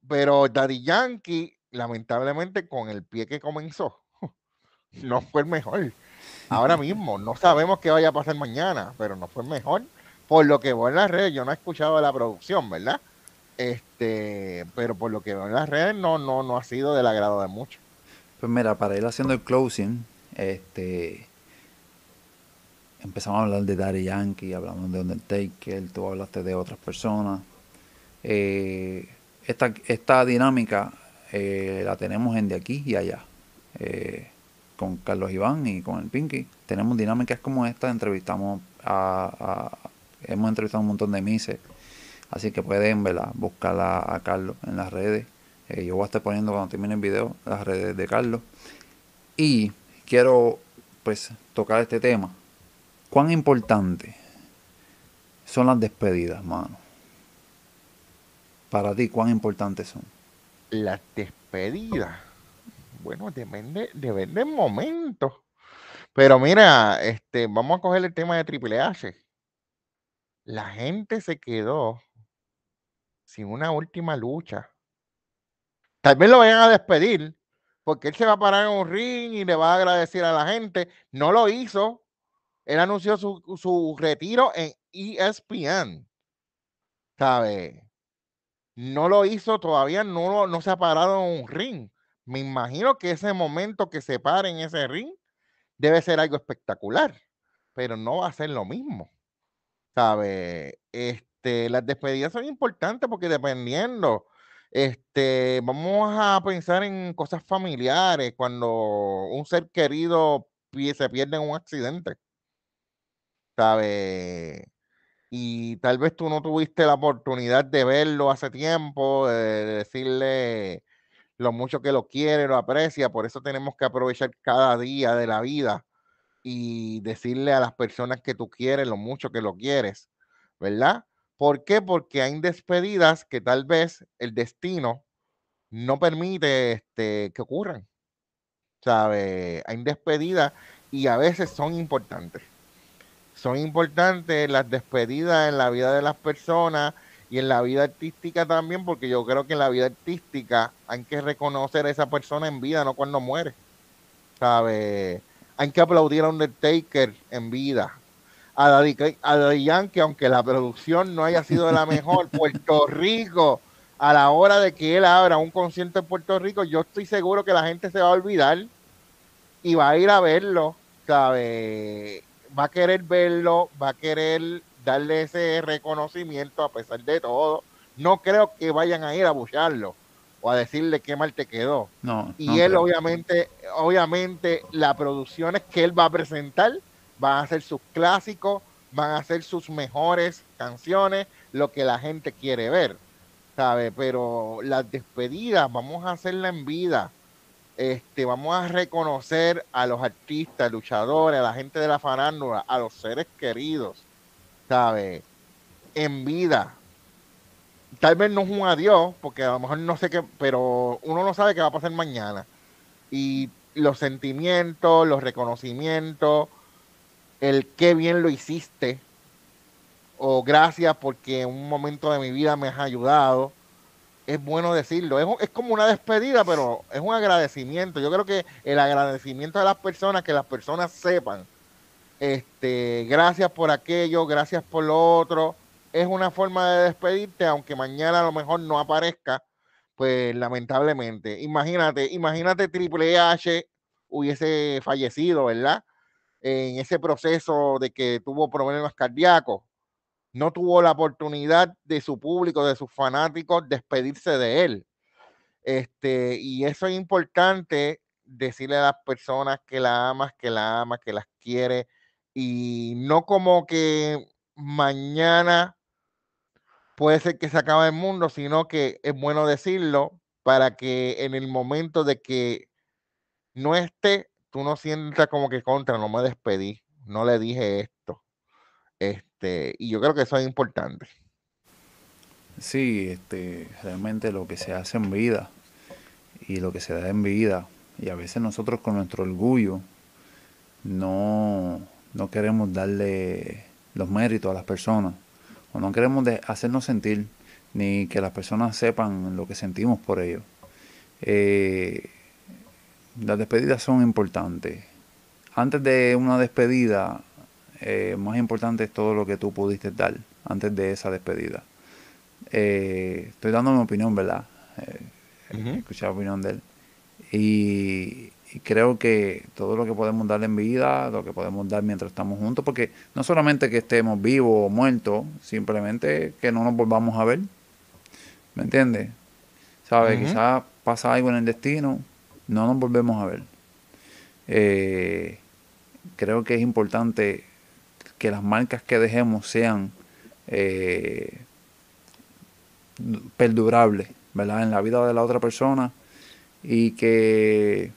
Pero Daddy Yankee lamentablemente con el pie que comenzó, no fue el mejor. Ahora mismo, no sabemos qué vaya a pasar mañana, pero no fue el mejor. Por lo que veo en las redes, yo no he escuchado la producción, ¿verdad? Este, pero por lo que veo en las redes, no, no, no ha sido del agrado de muchos. Pues mira, para ir haciendo el closing, este empezamos a hablar de Daddy Yankee, hablamos de Undertaker, tú hablaste de otras personas. Eh, esta, esta dinámica eh, la tenemos en de aquí y allá. Eh, con Carlos Iván y con el Pinky. Tenemos dinámicas como esta, entrevistamos a, hemos entrevistado un montón de mises, así que pueden ¿verdad? buscar a, Carlos en las redes. Yo voy a estar poniendo cuando termine el video las redes de Carlos. Y quiero pues tocar este tema ¿Cuán importante son las despedidas, mano? Para ti, ¿cuán importantes son? Las despedidas. Bueno, depende, depende del momento. Pero mira, este, vamos a coger el tema de Triple H. La gente se quedó sin una última lucha. Tal vez lo vayan a despedir, porque él se va a parar en un ring y le va a agradecer a la gente. No lo hizo. Él anunció su, retiro en ESPN. ¿Sabe? No lo hizo todavía, no, no se ha parado en un ring. Me imagino que ese momento que se pare en ese ring debe ser algo espectacular, pero no va a ser lo mismo. ¿Sabe? Este, las despedidas son importantes porque dependiendo, este, vamos a pensar en cosas familiares cuando un ser querido se pierde en un accidente. ¿Sabe? Y tal vez tú no tuviste la oportunidad de verlo hace tiempo, de, decirle lo mucho que lo quiere, lo aprecia, por eso tenemos que aprovechar cada día de la vida y decirle a las personas que tú quieres lo mucho que lo quieres, ¿verdad? ¿Por qué? Porque hay despedidas que tal vez el destino no permite este, que ocurran. ¿Sabe? Hay despedidas y a veces son importantes son importantes las despedidas en la vida de las personas y en la vida artística también, porque yo creo que en la vida artística hay que reconocer a esa persona en vida, no cuando muere. ¿Sabe? Hay que aplaudir a Undertaker en vida. A Daddy, a Yankee, aunque la producción no haya sido la mejor, Puerto Rico, a la hora de que él abra un concierto en Puerto Rico, yo estoy seguro que la gente se va a olvidar y va a ir a verlo, ¿sabe? va a querer verlo, va a querer darle ese reconocimiento a pesar de todo. No creo que vayan a ir a buscarlo o a decirle qué mal te quedó. No, y él obviamente, obviamente las producciones que él va a presentar van a ser sus clásicos, van a ser sus mejores canciones, lo que la gente quiere ver, ¿sabe? Pero las despedidas vamos a hacerla en vida este, vamos a reconocer a los artistas, luchadores, a la gente de la farándula, a los seres queridos, ¿sabe? En vida. Tal vez no es un adiós, porque a lo mejor no sé qué, pero uno no sabe qué va a pasar mañana. Y los sentimientos, los reconocimientos, el qué bien lo hiciste, o gracias porque en un momento de mi vida me has ayudado es bueno decirlo. Es, es, como una despedida, pero es un agradecimiento. Yo creo que el agradecimiento de las personas, que las personas sepan, este, gracias por aquello, gracias por lo otro, es una forma de despedirte, aunque mañana a lo mejor no aparezca, pues lamentablemente. Imagínate, imagínate Triple H hubiese fallecido, ¿verdad? En ese proceso de que tuvo problemas cardíacos no tuvo la oportunidad de su público, de sus fanáticos, despedirse de él. Este, y eso es importante decirle a las personas que la amas, que la amas, que las quiere, y no como que mañana puede ser que se acabe el mundo, sino que es bueno decirlo para que en el momento de que no esté, tú no como que contra, no me despedí, no le dije esto. Este, y yo creo que eso es importante. Sí, este, realmente lo que se hace en vida y lo que se da en vida, y a veces nosotros con nuestro orgullo no, no queremos darle los méritos a las personas, o no queremos hacernos sentir, ni que las personas sepan lo que sentimos por ellos. eh, las despedidas son importantes. Antes de una despedida, eh, más importante es todo lo que tú pudiste dar antes de esa despedida. Eh, estoy dando mi opinión, ¿verdad? Eh, Escuchar la opinión de él. Y, creo que todo lo que podemos dar en vida, lo que podemos dar mientras estamos juntos, porque no solamente que estemos vivos o muertos, simplemente que no nos volvamos a ver. ¿Me entiendes? ¿Sabes? Quizás pasa algo en el destino, no nos volvemos a ver. Eh, creo que es importante que las marcas que dejemos sean eh, perdurables, ¿verdad? En la vida de la otra persona y que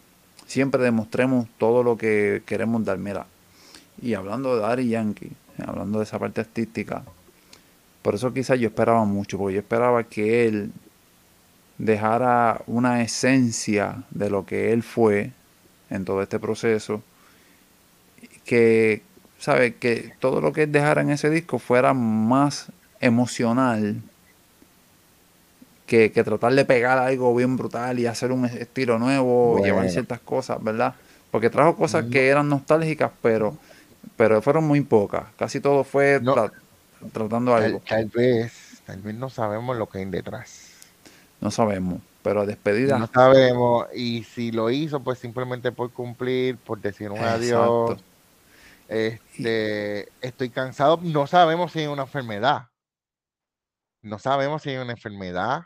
siempre demostremos todo lo que queremos dar. Mira, y hablando de Ari Yankee, hablando de esa parte artística, por eso quizás yo esperaba mucho, porque yo esperaba que él dejara una esencia de lo que él fue en todo este proceso, que, ¿sabe? Que todo lo que él dejara en ese disco fuera más emocional que, tratar de pegar algo bien brutal y hacer un estilo nuevo, llevar ciertas cosas, ¿verdad? Porque trajo cosas que eran nostálgicas, pero, pero fueron muy pocas. Casi todo fue tratando algo. Tal, vez, tal vez no sabemos lo que hay detrás. No sabemos, pero despedida. No sabemos, y si lo hizo, pues simplemente por cumplir, por decir un adiós. Este, estoy cansado. No sabemos si hay una enfermedad. No sabemos si hay una enfermedad,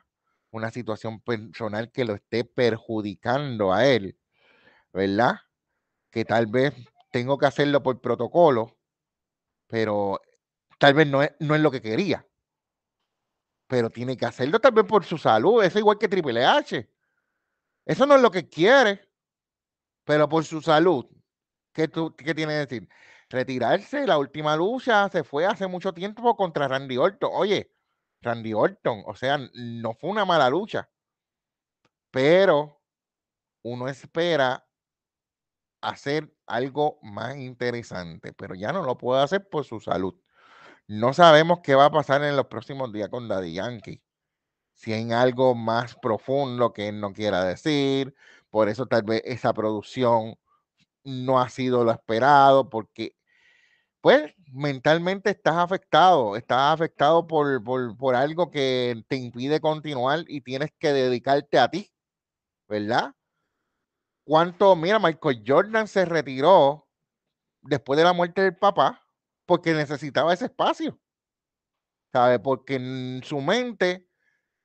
una situación personal que lo esté perjudicando a él, ¿verdad? Que tal vez tengo que hacerlo por protocolo, pero tal vez no es, no es lo que quería pero tiene que hacerlo también por su salud. Eso igual que Triple H. Eso no es lo que quiere, pero por su salud. ¿Qué, tú, qué tiene que decir? Retirarse, la última lucha se fue hace mucho tiempo contra Randy Orton. Oye, Randy Orton, o sea, no fue una mala lucha, pero uno espera hacer algo más interesante, pero ya no lo puede hacer por su salud. No sabemos qué va a pasar en los próximos días con Daddy Yankee. Si hay algo más profundo que él no quiera decir, por eso tal vez esa producción no ha sido lo esperado, porque pues mentalmente estás afectado, estás afectado por, por, algo que te impide continuar y tienes que dedicarte a ti, ¿verdad? ¿Cuánto, mira, Michael Jordan se retiró después de la muerte del papá porque necesitaba ese espacio. ¿Sabe? Porque en su mente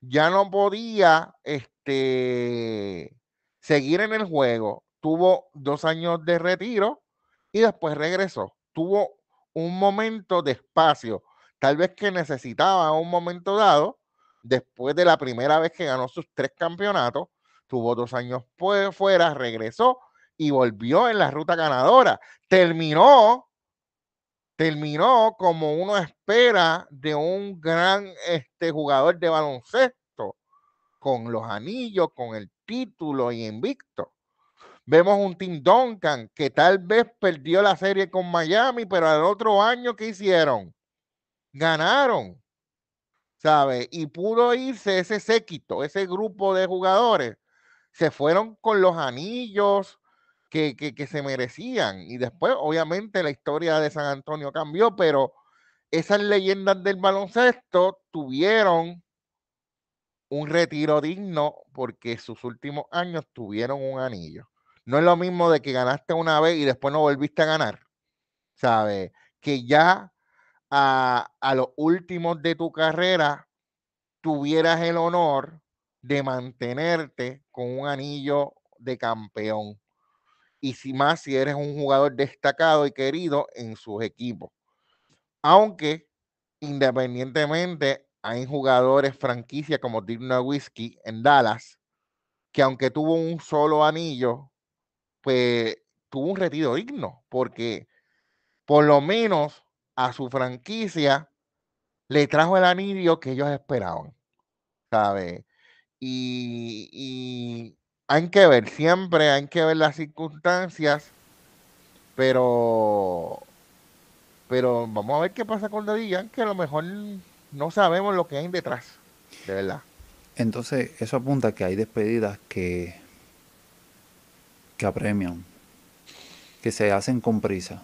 ya no podía este, seguir en el juego. Tuvo dos años de retiro y después regresó. Tuvo un momento de espacio, tal vez que necesitaba un momento dado, después de la primera vez que ganó sus tres campeonatos, tuvo dos años fuera, regresó y volvió en la ruta ganadora. Terminó terminó como uno espera de un gran este, jugador de baloncesto, con los anillos, con el título y invicto. Vemos un Tim Duncan que tal vez perdió la serie con Miami, pero al otro año, ¿qué hicieron? Ganaron, ¿sabe? Y pudo irse ese séquito, ese grupo de jugadores. Se fueron con los anillos, que, se merecían. Y después, obviamente, la historia de San Antonio cambió, pero esas leyendas del baloncesto tuvieron un retiro digno porque sus últimos años tuvieron un anillo. No es lo mismo de que ganaste una vez y después no volviste a ganar. ¿Sabes? Que ya a, a los últimos de tu carrera tuvieras el honor de mantenerte con un anillo de campeón y si más si eres un jugador destacado y querido en sus equipos. Aunque independientemente hay jugadores franquicia como Dirk Whiskey en Dallas, que aunque tuvo un solo anillo, pues tuvo un retiro digno, porque por lo menos a su franquicia le trajo el anillo que ellos esperaban, ¿sabe? y hay que ver, siempre hay que ver las circunstancias, pero pero vamos a ver qué pasa con Daddy que a lo mejor no sabemos lo que hay detrás, de verdad. Entonces, eso apunta que hay despedidas que, que apremian, que se hacen con prisa.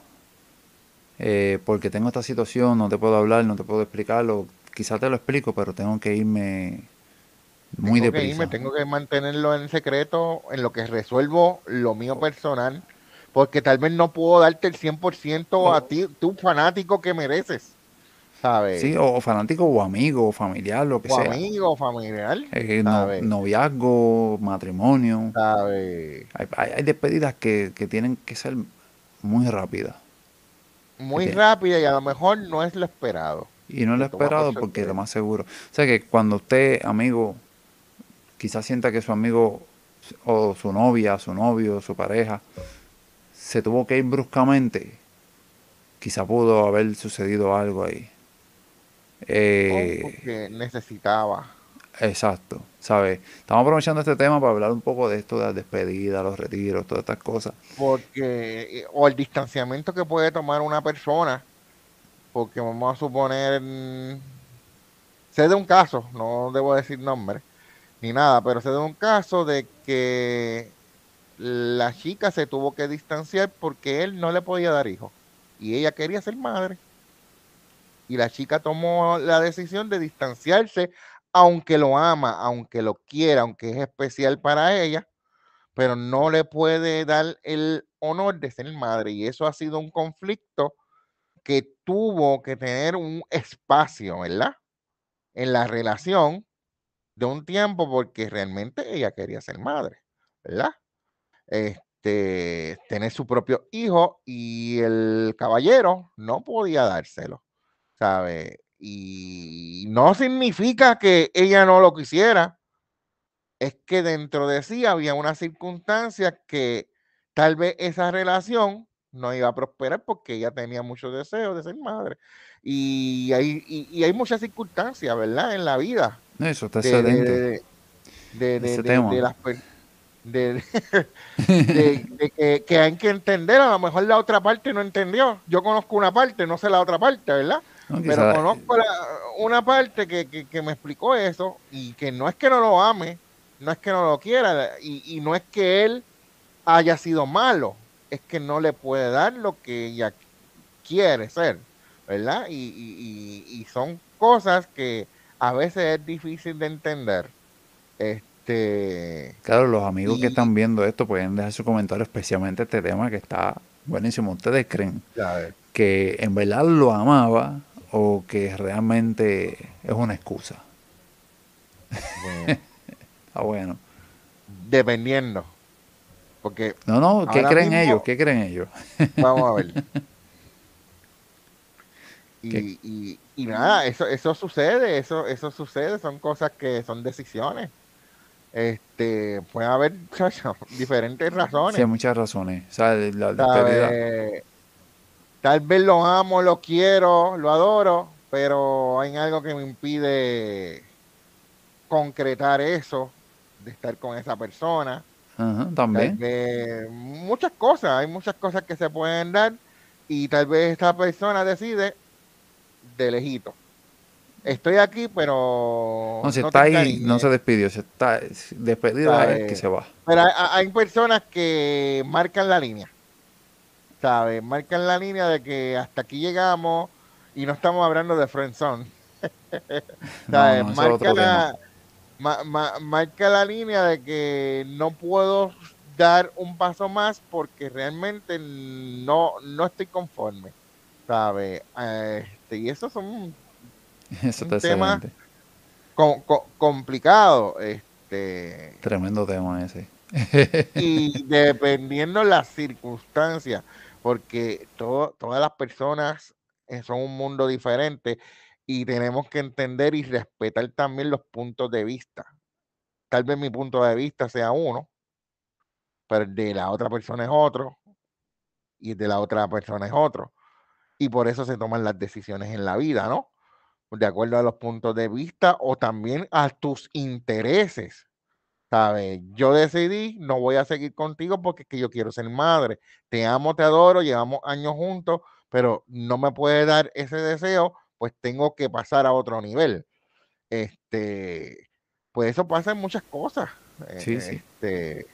Eh, porque tengo esta situación, no te puedo hablar, no te puedo explicarlo. Quizás te lo explico, pero tengo que irme muy tengo deprisa. que irme, tengo que mantenerlo en secreto en lo que resuelvo lo mío personal, porque tal vez no puedo darte el 100% a ti, tú fanático que mereces. ¿Sabes? Sí, o, o fanático o amigo, o familiar, lo que o sea. amigo, familiar. Eh, no- noviazgo, matrimonio. ¿sabes? Hay, hay- hay despedidas que, que tienen que ser muy rápidas. Muy Ok. rápida y a lo mejor no es lo esperado. Y no lo toma por esperado porque lo más seguro. O sea que cuando usted, amigo, quizás sienta que su amigo o su novia, su novio, su pareja, se tuvo que ir bruscamente, quizá pudo haber sucedido algo ahí. Eh, porque necesitaba. exacto, ¿sabes? Estamos aprovechando este tema para hablar un poco de esto de las despedidas, los retiros, todas estas cosas. Porque, eh, o el distanciamiento que puede tomar una persona, porque vamos a suponer, mm, sé de un caso, no debo decir nombre ni nada, pero sé de un caso de que la chica se tuvo que distanciar porque él no le podía dar hijos y ella quería ser madre. Y la chica tomó la decisión de distanciarse, aunque lo ama, aunque lo quiera, aunque es especial para ella, pero no le puede dar el honor de ser madre. Y eso ha sido un conflicto que tuvo que tener un espacio, ¿verdad? En la relación de un tiempo porque realmente ella quería ser madre, ¿verdad? Este, tener su propio hijo y el caballero no podía dárselo, ¿sabe? Y no significa que ella no lo quisiera, es que dentro de sí había una circunstancia que tal vez esa relación no iba a prosperar porque ella tenía mucho deseo de ser madre. Y hay, y, y hay muchas circunstancias, ¿verdad? En la vida Eso está excelente, de, de, de- las de, que, que hay que entender, a lo mejor la otra parte no entendió. Yo conozco una parte, no sé la otra parte, ¿verdad? ¿no? Pero Quizá- conozco la- una parte que, que- que me explicó eso y que no es que no lo ame, no es que no lo quiera y, y no es que él haya sido malo, es que no le puede dar lo que ella quiere ser, ¿verdad? Y, y- y- y son cosas que a veces es difícil de entender. Este, Claro, los amigos que están viendo esto pueden dejar su comentario, especialmente este tema que está buenísimo. ¿Ustedes creen que en verdad lo amaba o que realmente es una excusa? bueno, Está bueno. dependiendo. Porque No, no, ¿qué creen mismo- ellos? ¿Qué creen ellos? Vamos a ver. Y, y- y nada, eso, eso sucede, eso, eso sucede, son cosas que son decisiones. Este, puede haber diferentes razones. Sí, hay muchas razones. O sea, la despedida. ¿sabe? Tal vez lo amo, lo quiero, lo adoro, pero hay algo que me impide concretar eso, de estar con esa persona. También. vez muchas cosas, hay muchas cosas que se pueden dar y tal vez esta persona decide de lejito. Estoy aquí, pero No, si no está ahí, no se despidió. Si está despedida es que se va. Pero hay, hay personas que marcan la línea, ¿sabes? Marcan la línea de que hasta aquí llegamos y no estamos hablando de friendzone. No, ¿sabes? no, eso es marca, otro tema. Ma- ma- marca la línea de que no puedo dar un paso más porque realmente no, no estoy conforme, ¿sabes? Este, y eso son Eso un tema- excelente. co- co- complicados. Este, Tremendo tema ese. y dependiendo las circunstancias, porque todo- todas las personas eh, son un mundo diferente y tenemos que entender y respetar también los puntos de vista. Tal vez mi punto de vista sea uno, pero de la otra persona es otro y de la otra persona es otro. Y por eso se toman las decisiones en la vida, ¿no? De acuerdo a los puntos de vista o también a tus intereses. ¿Sabes? Yo decidí, no voy a seguir contigo porque es que yo quiero ser madre. Te amo, te adoro, llevamos años juntos, pero no me puede dar ese deseo, pues tengo que pasar a otro nivel. Este, pues eso pasa en muchas cosas. Sí, sí. Este,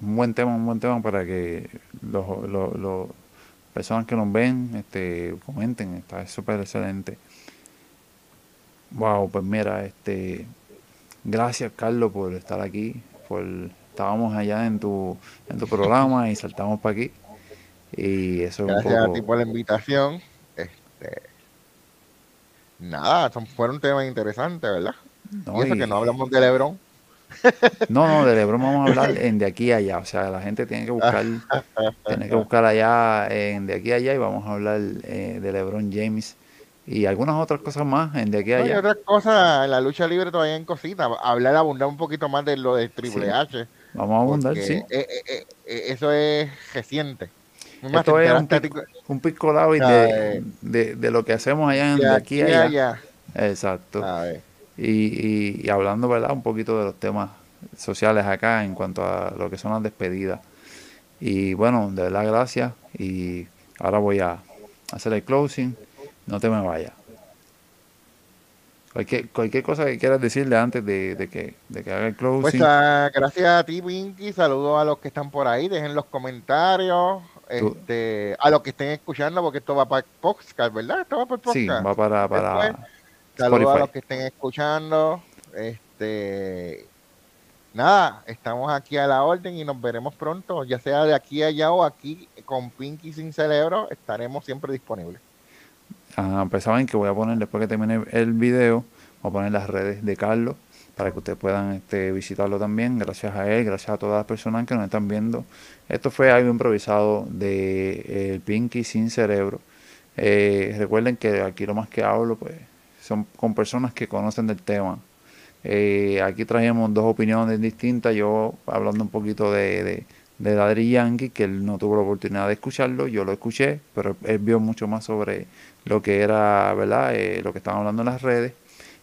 un buen tema, un buen tema para que los, los, los personas que nos ven este, comenten, está súper excelente. Wow, pues mira, este gracias Carlos por estar aquí, por estábamos allá en tu en tu programa y saltamos para aquí. Y eso gracias un a ti por la invitación. Este, nada, son, fueron temas interesantes, ¿verdad? no, y eso y- que no hablamos de Lebron. no, no, de Lebron vamos a hablar en de aquí a allá, o sea, la gente tiene que buscar tiene que buscar allá en de aquí a allá y vamos a hablar eh, de LeBron James y algunas otras cosas más en de aquí a allá. otras cosas, en la lucha libre todavía en cositas. Hablar, abundar un poquito más de lo de Triple Sí. H. Vamos a abundar, sí. eh, eso es reciente. Más, Esto es un, un pico y Ah, de, de, de lo que hacemos allá en de de aquí allá. allá. Exacto. A ver. Y, y, y hablando, ¿verdad? Un poquito de los temas sociales acá en cuanto a lo que son las despedidas. Y bueno, de verdad, gracias. Y ahora voy a hacer el closing. No te me vayas. Cualquier, cualquier cosa que quieras decirle antes de, de que, de que haga el Pues closing. ah, gracias a ti, Pinky. Saludos a los que están por ahí. Dejen los comentarios. Este, a los que estén escuchando, porque esto va para podcast, ¿verdad? Esto va para podcast. sí, va para, para Después, Saludos a los que estén escuchando. Este, nada, estamos aquí a la orden y nos veremos pronto, ya sea de aquí a allá o aquí con Pinky sin cerebro, estaremos siempre disponibles. Ah, pues saben que voy a poner después que termine el video, voy a poner las redes de Carlos para que ustedes puedan este, visitarlo también. Gracias a él, gracias a todas las personas que nos están viendo. Esto fue algo improvisado de eh, Pinky sin cerebro. Eh, recuerden que aquí lo más que hablo pues son con personas que conocen del tema. Eh, aquí trajimos dos opiniones distintas. Yo hablando un poquito de, de, de Daddy Yankee, que él no tuvo la oportunidad de escucharlo. Yo lo escuché, pero él vio mucho más sobre lo que era, ¿verdad? Lo que estaban hablando en las redes.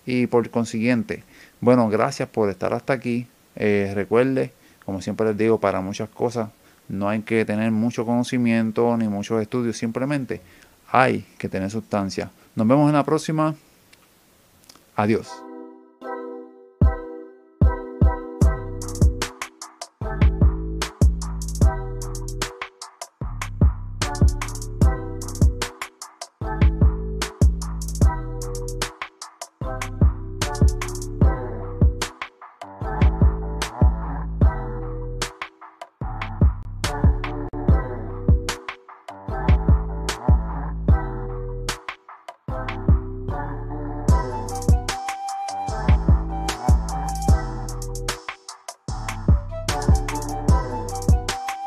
Y por consiguiente, bueno, gracias por estar hasta aquí. Eh, recuerde, como siempre les digo, para muchas cosas no hay que tener mucho conocimiento ni muchos estudios, simplemente hay que tener sustancia. Nos vemos en la próxima. Adiós.